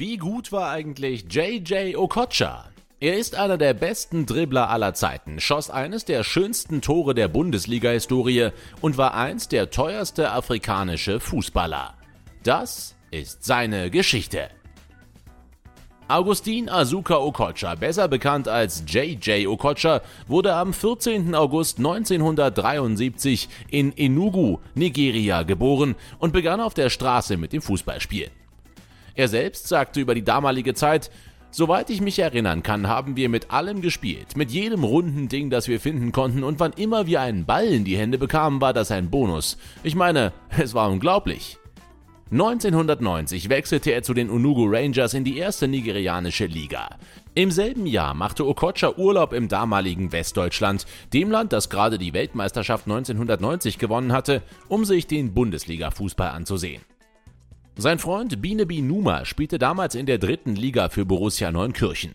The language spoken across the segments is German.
Wie gut war eigentlich JJ Okocha? Er ist einer der besten Dribbler aller Zeiten, schoss eines der schönsten Tore der Bundesliga-Historie und war einst der teuerste afrikanische Fußballer. Das ist seine Geschichte. Augustin Azuka Okocha, besser bekannt als JJ Okocha, wurde am 14. August 1973 in Enugu, Nigeria, geboren und begann auf der Straße mit dem Fußballspiel. Er selbst sagte über die damalige Zeit, Soweit ich mich erinnern kann, haben wir mit allem gespielt, mit jedem runden Ding, das wir finden konnten, und wann immer wir einen Ball in die Hände bekamen, war das ein Bonus. Ich meine, es war unglaublich. 1990 wechselte er zu den Unugu Rangers in die erste nigerianische Liga. Im selben Jahr machte Okocha Urlaub im damaligen Westdeutschland, dem Land, das gerade die Weltmeisterschaft 1990 gewonnen hatte, um sich den Bundesliga-Fußball anzusehen. Sein Freund Binebi Numa spielte damals in der dritten Liga für Borussia Neunkirchen.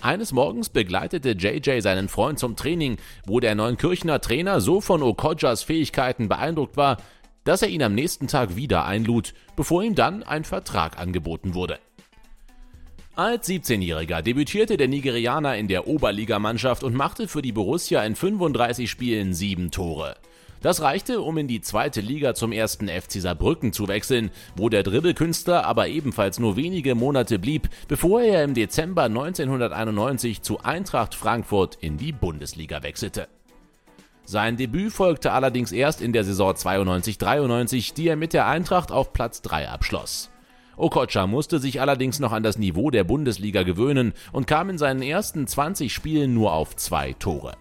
Eines Morgens begleitete JJ seinen Freund zum Training, wo der Neunkirchener Trainer so von Okochas Fähigkeiten beeindruckt war, dass er ihn am nächsten Tag wieder einlud, bevor ihm dann ein Vertrag angeboten wurde. Als 17-Jähriger debütierte der Nigerianer in der Oberligamannschaft und machte für die Borussia in 35 Spielen sieben Tore. Das reichte, um in die zweite Liga zum ersten FC Saarbrücken zu wechseln, wo der Dribbelkünstler aber ebenfalls nur wenige Monate blieb, bevor er im Dezember 1991 zu Eintracht Frankfurt in die Bundesliga wechselte. Sein Debüt folgte allerdings erst in der Saison 92-93, die er mit der Eintracht auf Platz 3 abschloss. Okocha musste sich allerdings noch an das Niveau der Bundesliga gewöhnen und kam in seinen ersten 20 Spielen nur auf zwei Tore.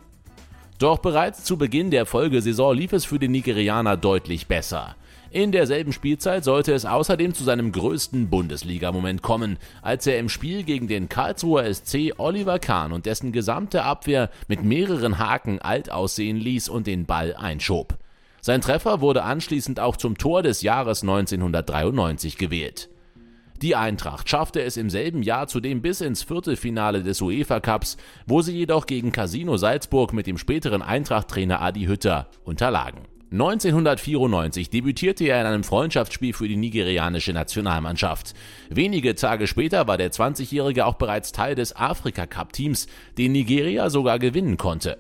Doch bereits zu Beginn der Folgesaison lief es für den Nigerianer deutlich besser. In derselben Spielzeit sollte es außerdem zu seinem größten Bundesliga-Moment kommen, als er im Spiel gegen den Karlsruher SC Oliver Kahn und dessen gesamte Abwehr mit mehreren Haken alt aussehen ließ und den Ball einschob. Sein Treffer wurde anschließend auch zum Tor des Jahres 1993 gewählt. Die Eintracht schaffte es im selben Jahr zudem bis ins Viertelfinale des UEFA Cups, wo sie jedoch gegen Casino Salzburg mit dem späteren Eintracht-Trainer Adi Hütter unterlagen. 1994 debütierte er in einem Freundschaftsspiel für die nigerianische Nationalmannschaft. Wenige Tage später war der 20-Jährige auch bereits Teil des Afrika Cup Teams, den Nigeria sogar gewinnen konnte.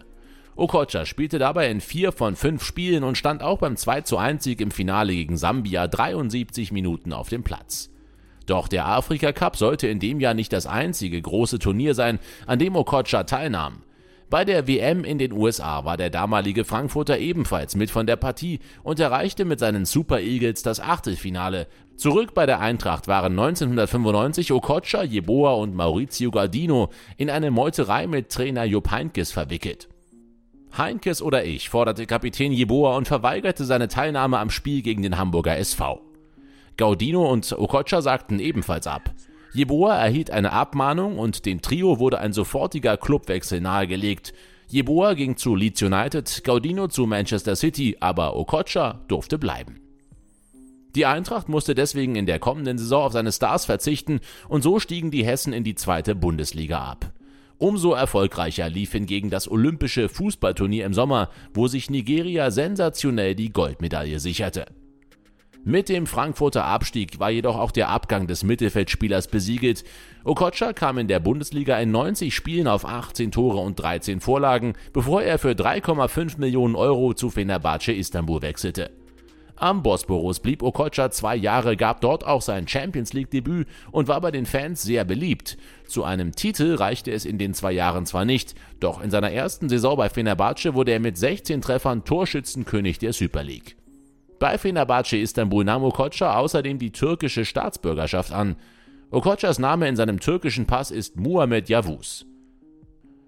Okocha spielte dabei in vier von fünf Spielen und stand auch beim 2 zu 1 Sieg im Finale gegen Sambia 73 Minuten auf dem Platz. Doch der Afrika Cup sollte in dem Jahr nicht das einzige große Turnier sein, an dem Okocha teilnahm. Bei der WM in den USA war der damalige Frankfurter ebenfalls mit von der Partie und erreichte mit seinen Super Eagles das Achtelfinale. Zurück bei der Eintracht waren 1995 Okocha, Jeboa und Maurizio Gardino in eine Meuterei mit Trainer Jupp Heinkes verwickelt. Heinkes oder ich forderte Kapitän Jeboa und verweigerte seine Teilnahme am Spiel gegen den Hamburger SV. Gaudino und Okocha sagten ebenfalls ab. Jeboa erhielt eine Abmahnung und dem Trio wurde ein sofortiger Clubwechsel nahegelegt. Jeboa ging zu Leeds United, Gaudino zu Manchester City, aber Okocha durfte bleiben. Die Eintracht musste deswegen in der kommenden Saison auf seine Stars verzichten und so stiegen die Hessen in die zweite Bundesliga ab. Umso erfolgreicher lief hingegen das olympische Fußballturnier im Sommer, wo sich Nigeria sensationell die Goldmedaille sicherte. Mit dem Frankfurter Abstieg war jedoch auch der Abgang des Mittelfeldspielers besiegelt. Okocha kam in der Bundesliga in 90 Spielen auf 18 Tore und 13 Vorlagen, bevor er für 3,5 Millionen Euro zu Fenerbahce Istanbul wechselte. Am Bosporus blieb Okocha zwei Jahre, gab dort auch sein Champions League Debüt und war bei den Fans sehr beliebt. Zu einem Titel reichte es in den zwei Jahren zwar nicht, doch in seiner ersten Saison bei Fenerbahce wurde er mit 16 Treffern Torschützenkönig der Super League. Bei Fenerbahce Istanbul nahm Okocha außerdem die türkische Staatsbürgerschaft an. Okochas Name in seinem türkischen Pass ist Muhammed Yavuz.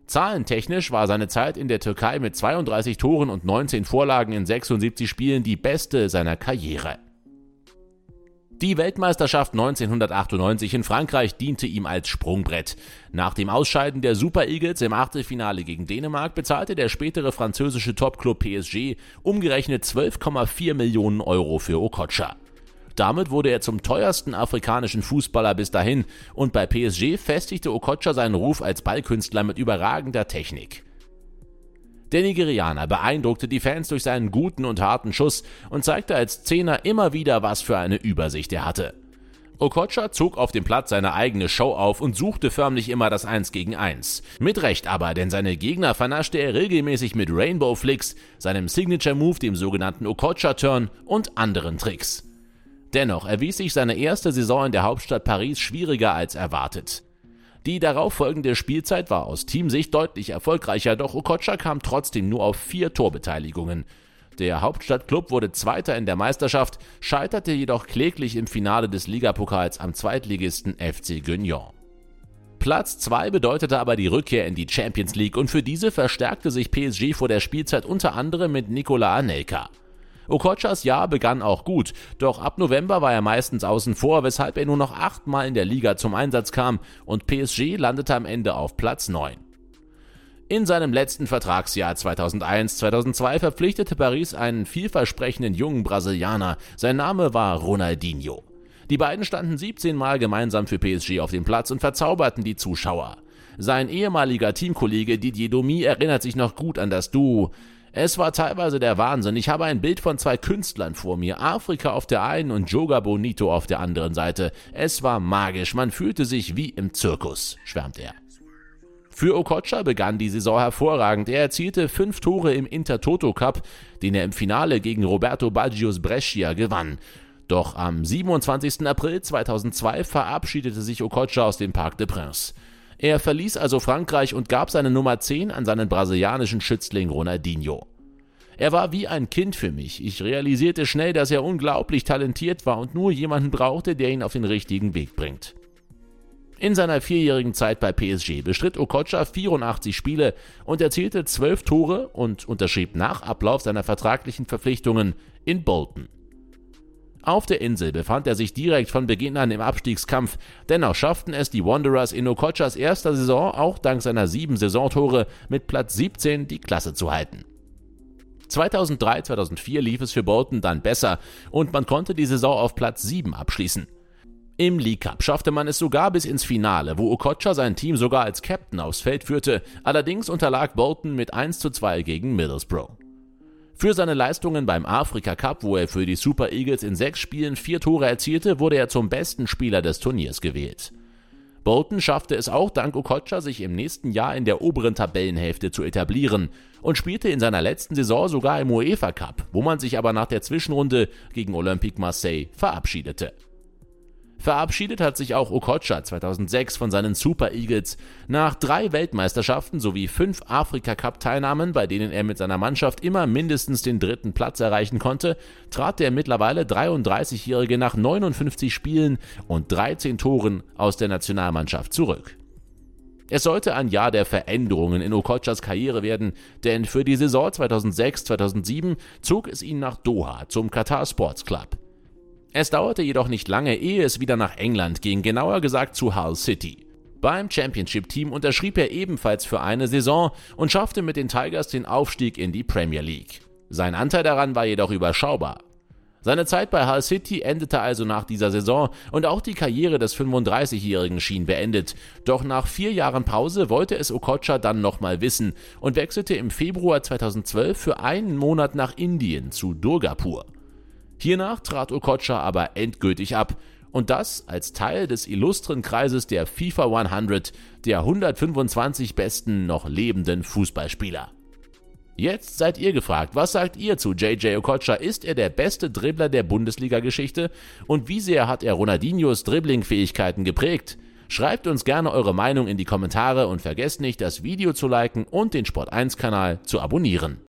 Zahlentechnisch war seine Zeit in der Türkei mit 32 Toren und 19 Vorlagen in 76 Spielen die beste seiner Karriere. Die Weltmeisterschaft 1998 in Frankreich diente ihm als Sprungbrett. Nach dem Ausscheiden der Super Eagles im Achtelfinale gegen Dänemark bezahlte der spätere französische Topclub PSG umgerechnet 12,4 Millionen Euro für Okocha. Damit wurde er zum teuersten afrikanischen Fußballer bis dahin und bei PSG festigte Okocha seinen Ruf als Ballkünstler mit überragender Technik. Der Nigerianer beeindruckte die Fans durch seinen guten und harten Schuss und zeigte als Zehner immer wieder, was für eine Übersicht er hatte. Okocha zog auf dem Platz seine eigene Show auf und suchte förmlich immer das 1 gegen 1. Mit Recht aber, denn seine Gegner vernaschte er regelmäßig mit Rainbow Flicks, seinem Signature Move, dem sogenannten Okocha Turn und anderen Tricks. Dennoch erwies sich seine erste Saison in der Hauptstadt Paris schwieriger als erwartet. Die darauffolgende Spielzeit war aus Teamsicht deutlich erfolgreicher, doch Okocha kam trotzdem nur auf vier Torbeteiligungen. Der Hauptstadtklub wurde Zweiter in der Meisterschaft, scheiterte jedoch kläglich im Finale des Ligapokals am Zweitligisten FC Guignon. Platz 2 bedeutete aber die Rückkehr in die Champions League und für diese verstärkte sich PSG vor der Spielzeit unter anderem mit Nikola Anelka. Okochas Jahr begann auch gut, doch ab November war er meistens außen vor, weshalb er nur noch achtmal in der Liga zum Einsatz kam und PSG landete am Ende auf Platz 9. In seinem letzten Vertragsjahr 2001-2002 verpflichtete Paris einen vielversprechenden jungen Brasilianer. Sein Name war Ronaldinho. Die beiden standen 17 Mal gemeinsam für PSG auf dem Platz und verzauberten die Zuschauer. Sein ehemaliger Teamkollege Didier Domi erinnert sich noch gut an das Duo. Es war teilweise der Wahnsinn. Ich habe ein Bild von zwei Künstlern vor mir, Afrika auf der einen und Joga Bonito auf der anderen Seite. Es war magisch, man fühlte sich wie im Zirkus, schwärmt er. Für Okocha begann die Saison hervorragend. Er erzielte fünf Tore im Intertoto Cup, den er im Finale gegen Roberto Baggios Brescia gewann. Doch am 27. April 2002 verabschiedete sich Okocha aus dem Parc des Princes. Er verließ also Frankreich und gab seine Nummer 10 an seinen brasilianischen Schützling Ronaldinho. Er war wie ein Kind für mich. Ich realisierte schnell, dass er unglaublich talentiert war und nur jemanden brauchte, der ihn auf den richtigen Weg bringt. In seiner vierjährigen Zeit bei PSG bestritt Okocha 84 Spiele und erzielte 12 Tore und unterschrieb nach Ablauf seiner vertraglichen Verpflichtungen in Bolton. Auf der Insel befand er sich direkt von Beginn an im Abstiegskampf, dennoch schafften es die Wanderers in Okochas erster Saison auch dank seiner sieben Saisontore mit Platz 17 die Klasse zu halten. 2003-2004 lief es für Bolton dann besser und man konnte die Saison auf Platz 7 abschließen. Im League Cup schaffte man es sogar bis ins Finale, wo Okocha sein Team sogar als Captain aufs Feld führte, allerdings unterlag Bolton mit 1 zu 2 gegen Middlesbrough. Für seine Leistungen beim Afrika Cup, wo er für die Super Eagles in sechs Spielen vier Tore erzielte, wurde er zum besten Spieler des Turniers gewählt. Bolton schaffte es auch dank Okocha, sich im nächsten Jahr in der oberen Tabellenhälfte zu etablieren und spielte in seiner letzten Saison sogar im UEFA Cup, wo man sich aber nach der Zwischenrunde gegen Olympique Marseille verabschiedete. Verabschiedet hat sich auch Okocha 2006 von seinen Super Eagles. Nach drei Weltmeisterschaften sowie fünf Afrika-Cup-Teilnahmen, bei denen er mit seiner Mannschaft immer mindestens den dritten Platz erreichen konnte, trat der mittlerweile 33-Jährige nach 59 Spielen und 13 Toren aus der Nationalmannschaft zurück. Es sollte ein Jahr der Veränderungen in Okochas Karriere werden, denn für die Saison 2006-2007 zog es ihn nach Doha zum Qatar Sports Club. Es dauerte jedoch nicht lange, ehe es wieder nach England ging, genauer gesagt zu Hull City. Beim Championship-Team unterschrieb er ebenfalls für eine Saison und schaffte mit den Tigers den Aufstieg in die Premier League. Sein Anteil daran war jedoch überschaubar. Seine Zeit bei Hull City endete also nach dieser Saison und auch die Karriere des 35-Jährigen schien beendet. Doch nach vier Jahren Pause wollte es Okocha dann nochmal wissen und wechselte im Februar 2012 für einen Monat nach Indien zu Durgapur. Hiernach trat Okocha aber endgültig ab und das als Teil des illustren Kreises der FIFA 100, der 125 besten noch lebenden Fußballspieler. Jetzt seid ihr gefragt, was sagt ihr zu JJ Okocha? Ist er der beste Dribbler der Bundesliga-Geschichte? Und wie sehr hat er Ronaldinhos Dribbling-Fähigkeiten geprägt? Schreibt uns gerne eure Meinung in die Kommentare und vergesst nicht, das Video zu liken und den Sport1-Kanal zu abonnieren.